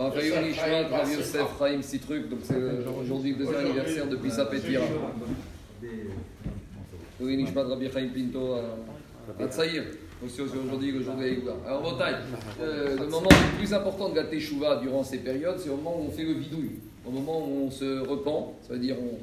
On va faire une Ishmat, Rav Yosef, Chaim, six trucs. Donc c'est euh, aujourd'hui le deuxième anniversaire depuis sa pétira. Oui, Nishmat, Rabbi Chaim Pinto à Tsaïr. Aussi aujourd'hui, le jour de Alors, euh, le moment le plus important de la Teshuvah durant ces périodes, c'est au moment où on fait le vidouille. Au moment où on se repent, ça veut dire on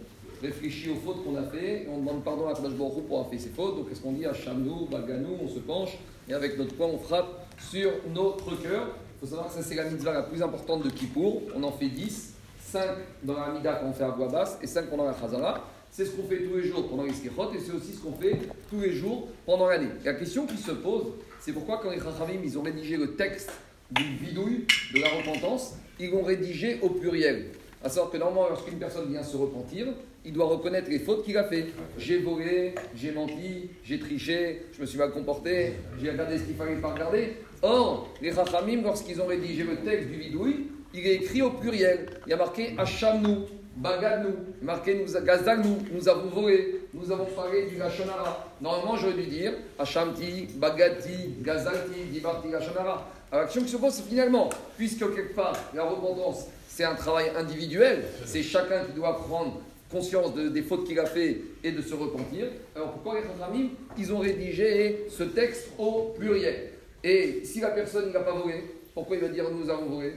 réfléchit aux fautes qu'on a fait et on demande pardon à Kadosh Baruch pour avoir fait ses fautes. Donc, qu'est-ce qu'on dit à Shamnou, Baganou, on se penche et avec notre poing, on frappe sur notre cœur. Il faut savoir que ça, c'est la mitzvah la plus importante de Kippour. On en fait 10, 5 dans la Mida quand on fait à voix basse et 5 pendant la Chazara. C'est ce qu'on fait tous les jours pendant les et c'est aussi ce qu'on fait tous les jours pendant l'année. La question qui se pose, c'est pourquoi quand les Chachamim, ils ont rédigé le texte du vidouille, de la repentance, ils l'ont rédigé au pluriel? À savoir que normalement, lorsqu'une personne vient se repentir, il doit reconnaître les fautes qu'il a fait. J'ai volé, j'ai menti, j'ai triché, je me suis mal comporté, j'ai regardé ce qu'il fallait pas regarder. Or, les Chachamim, lorsqu'ils ont rédigé le texte du vidouille, il est écrit au pluriel. Il y a marqué Hachamnou, Bagadnou, marqué nous, nous avons volé, nous avons parlé du Lachonara. Normalement, j'aurais dû dire Hachamti, Bagati, Gazalti, Dibarti, Lachonara. Alors, la question qui se pose, c'est finalement, puisque quelque part, la repentance, c'est un travail individuel, c'est chacun qui doit prendre conscience de- des fautes qu'il a fait et de se repentir. Alors pourquoi les Chachamim, ils ont rédigé ce texte au pluriel Et si la personne n'a pas volé, pourquoi il va dire nous avons volé?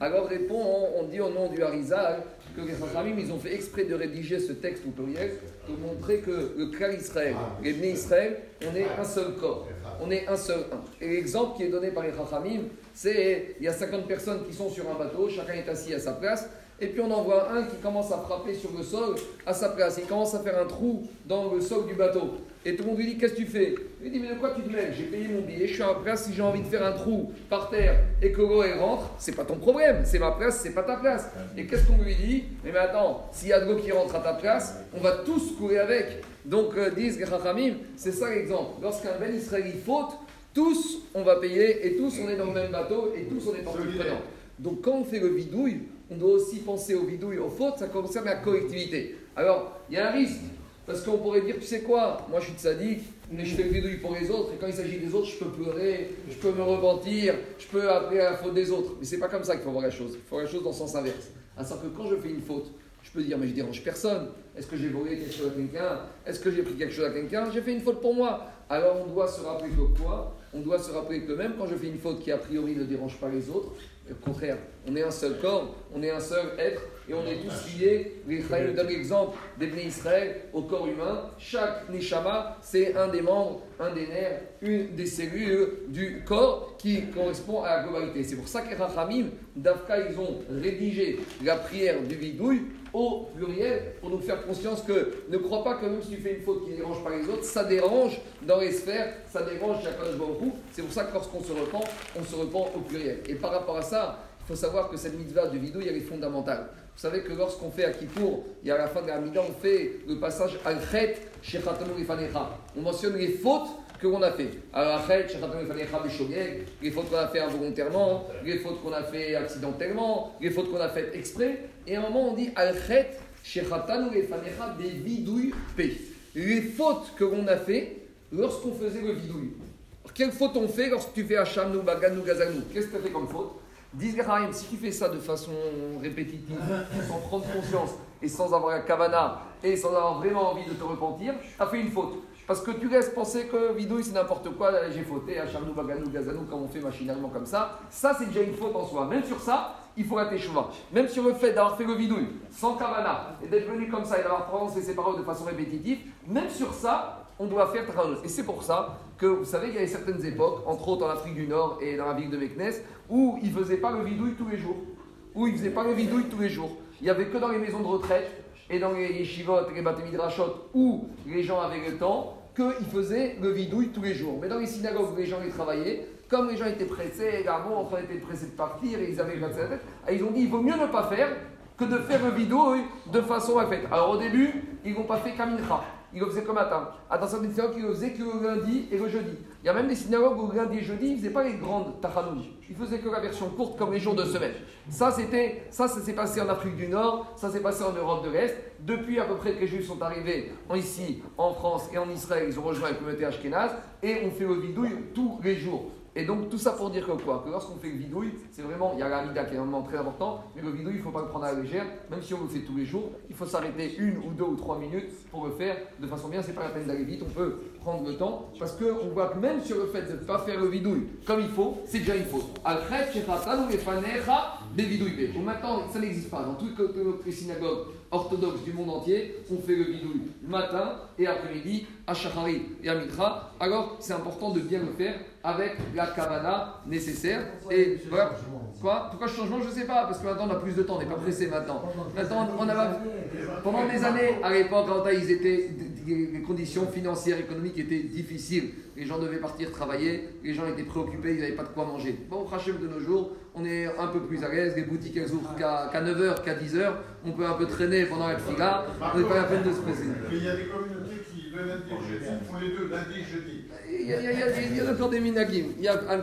Alors répond, on, on dit au nom du Harizal que les ils ont fait exprès de rédiger ce texte au pluriel pour montrer que le clan Israël, les Bnei Israël, on est un seul corps. On est un seul. Et l'exemple qui est donné par les Chachamim, c'est il y a 50 personnes qui sont sur un bateau, chacun est assis à sa place, et puis on en voit un qui commence à frapper sur le sol à sa place. Il commence à faire un trou dans le sol du bateau. Et tout le monde lui dit Qu'est-ce que tu fais? Il lui dit Mais de quoi tu te mêles? J'ai payé mon billet, je suis à ma place. Si j'ai envie de faire un trou par terre et que l'eau rentre, c'est pas ton problème. C'est ma place, c'est pas ta place. Et qu'est-ce qu'on lui dit? Mais, mais attends, s'il y a de l'eau qui rentre à ta place, on va tous courir avec. Donc euh, disent c'est ça l'exemple. Lorsqu'un Ben Israël il faute, tous on va payer et tous on est dans le même bateau et tous on est partie prenante. Donc quand on fait le bidouille, on doit aussi penser au bidouille, aux fautes, ça concerne la collectivité. Alors, il y a un risque, parce qu'on pourrait dire, tu sais quoi, moi je suis sadique, mais je fais le bidouille pour les autres, et quand il s'agit des autres, je peux pleurer, je peux me repentir, je peux appeler à la faute des autres. Mais c'est pas comme ça qu'il faut voir la chose, il faut voir la chose dans le sens inverse. À savoir que quand je fais une faute, je peux dire, mais je dérange personne. Est-ce que j'ai volé quelque chose à quelqu'un? Est-ce que j'ai pris quelque chose à quelqu'un? J'ai fait une faute pour moi. Alors on doit se rappeler que quoi? On doit se rappeler que même quand je fais une faute qui a priori ne dérange pas les autres, au contraire, on est un seul corps, on est un seul être et on est tous liés. Les Israël nous donne l'exemple des Israël au corps humain. Chaque Neshama, c'est un des membres, un des nerfs, une des cellules du corps qui correspond à la globalité. C'est pour ça que Rachamim, d'Afka, ils ont rédigé la prière du vidouille au pluriel pour nous faire conscience que ne crois pas que même si tu fais une faute qui ne dérange pas les autres, ça dérange dans les sphères, ça dérange Jakadosh Baruch Hu. C'est pour ça que lorsqu'on se repent, on se repent au pluriel. Et par rapport à ça, il faut savoir que cette mitzvah de vidouille, elle est fondamentale. Vous savez que lorsqu'on fait à Kippour, a à la fin de la Mida, on fait le passage Al-Khet. On mentionne les fautes que l'on a fait. Al-Khet, les fautes qu'on a fait involontairement, les fautes qu'on a fait accidentellement, les fautes qu'on a faites exprès. Et à un moment, on dit Al-Khet, des vidouilles P. Les fautes que l'on a fait lorsqu'on faisait le vidouille. Alors, Quelle faute on fait lorsque tu fais Hacham, Baganou, Gazanou Qu'est-ce que tu as fait comme faute? Disent les Rahim, si tu fais ça de façon répétitive, sans prendre conscience et sans avoir la kavana et sans avoir vraiment envie de te repentir, tu as fait une faute. Parce que tu laisses penser que vidouille c'est n'importe quoi, j'ai fauté, Hachamnou, Baganou, Gazanou, comme on fait machinalement comme ça. Ça c'est déjà une faute en soi. Même sur ça, il faut la teshuva. Même sur le fait d'avoir fait le vidouille sans kavana et d'être venu comme ça et d'avoir prononcé ses paroles de façon répétitive, même sur ça, on doit faire Tranos. Et c'est pour ça que vous savez qu'il y avait certaines époques, entre autres en Afrique du Nord et dans la ville de Meknes, où ils ne faisaient pas le vidouille tous les jours. Où ils ne faisaient pas le vidouille tous les jours. Il n'y avait que dans les maisons de retraite et dans les yeshivot les batemidrashot où les gens avaient le temps qu'ils faisaient le vidouille tous les jours. Mais dans les synagogues où les gens y travaillaient, comme les gens étaient pressés, les garçons enfin, étaient pressés de partir et ils avaient la tête, ils ont dit il vaut mieux ne pas faire que de faire le vidouille de façon à faire. Alors au début, ils n'ont pas fait kamincha. Ils le faisaient comme matin. À synagogues, ils que le lundi et le jeudi. Il y a même des synagogues où le lundi et jeudi, ils ne faisaient pas les grandes tachanoun. Ils faisaient que la version courte comme les jours de semaine. Ça, c'était, ça, ça s'est passé en Afrique du Nord, ça s'est passé en Europe de l'Est. Depuis à peu près que les Juifs sont arrivés ici, en France et en Israël, ils ont rejoint la communauté Ashkenaz et on fait le vidouille tous les jours. Et donc tout ça pour dire que quoi? Que lorsqu'on fait le vidouille, c'est vraiment, il y a l'amida qui est un moment très important, mais le vidouille, il ne faut pas le prendre à la légère, même si on le fait tous les jours, il faut s'arrêter une ou deux ou trois minutes pour le faire de façon bien, c'est pas la peine d'aller vite, on peut prendre le temps, parce qu'on voit que même sur le fait de ne pas faire le vidouille comme il faut, c'est déjà il faut. Ou maintenant, ça n'existe pas. Dans toutes les synagogues orthodoxes du monde entier, on fait le bidouille matin et après-midi, à Shachari et à Mitra. Alors, c'est important de bien le faire avec la kavana nécessaire. Et voilà. Quoi? Pourquoi changement? Je ne sais pas, parce que maintenant on a plus de temps, on n'est pas pressé maintenant. Maintenant, on a, pendant des années, à l'époque, quand ils étaient, les conditions financières, économiques étaient difficiles. Les gens devaient partir travailler, les gens étaient préoccupés, ils n'avaient pas de quoi manger. Bon, au de nos jours, on est un peu plus à l'aise, les boutiques elles ouvrent qu'à 9h, qu'à 10h, on peut un peu traîner pendant la fila, on n'est pas la peine de se presser. Mais il y a des communautés qui, le lundi et jeudi, font les deux, lundi et jeudi. Il y a, il y a, il y a, il y a encore des minagim. Il y a un